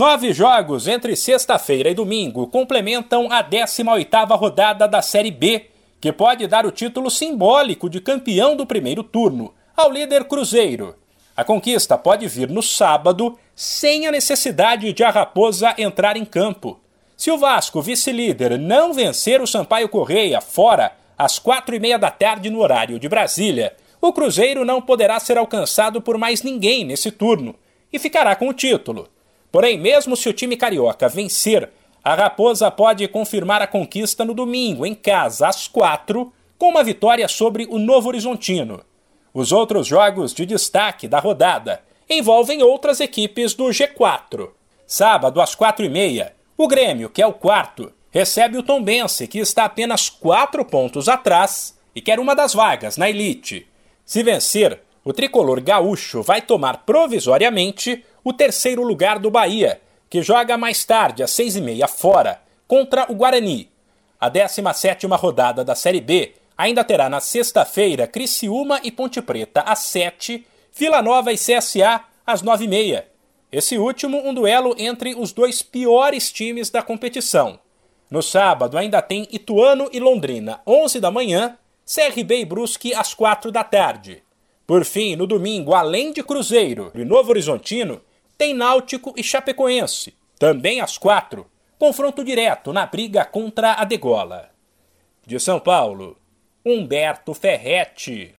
Nove jogos entre sexta-feira e domingo complementam a 18ª rodada da Série B, que pode dar o título simbólico de campeão do primeiro turno ao líder Cruzeiro. A conquista pode vir no sábado, sem a necessidade de a Raposa entrar em campo. Se o Vasco, vice-líder, não vencer o Sampaio Correia fora às quatro e meia da tarde no horário de Brasília, o Cruzeiro não poderá ser alcançado por mais ninguém nesse turno e ficará com o título. Porém, mesmo se o time carioca vencer, a Raposa pode confirmar a conquista no domingo, em casa, às quatro, com uma vitória sobre o Novo Horizontino. Os outros jogos de destaque da rodada envolvem outras equipes do G4. Sábado, às quatro e meia, o Grêmio, que é o quarto, recebe o Tombense, que está apenas quatro pontos atrás e quer uma das vagas na elite. Se vencer, o tricolor gaúcho vai tomar provisoriamente o terceiro lugar do Bahia, que joga mais tarde, às seis e meia, fora, contra o Guarani. A 17 rodada da Série B ainda terá na sexta-feira Criciúma e Ponte Preta às sete, Vila Nova e CSA às nove e meia. Esse último um duelo entre os dois piores times da competição. No sábado ainda tem Ituano e Londrina, 11 da manhã, CRB e Brusque às quatro da tarde. Por fim, no domingo, além de Cruzeiro e Novo Horizontino, tem Náutico e Chapecoense, também às quatro, confronto direto na briga contra a Degola. De São Paulo, Humberto Ferretti.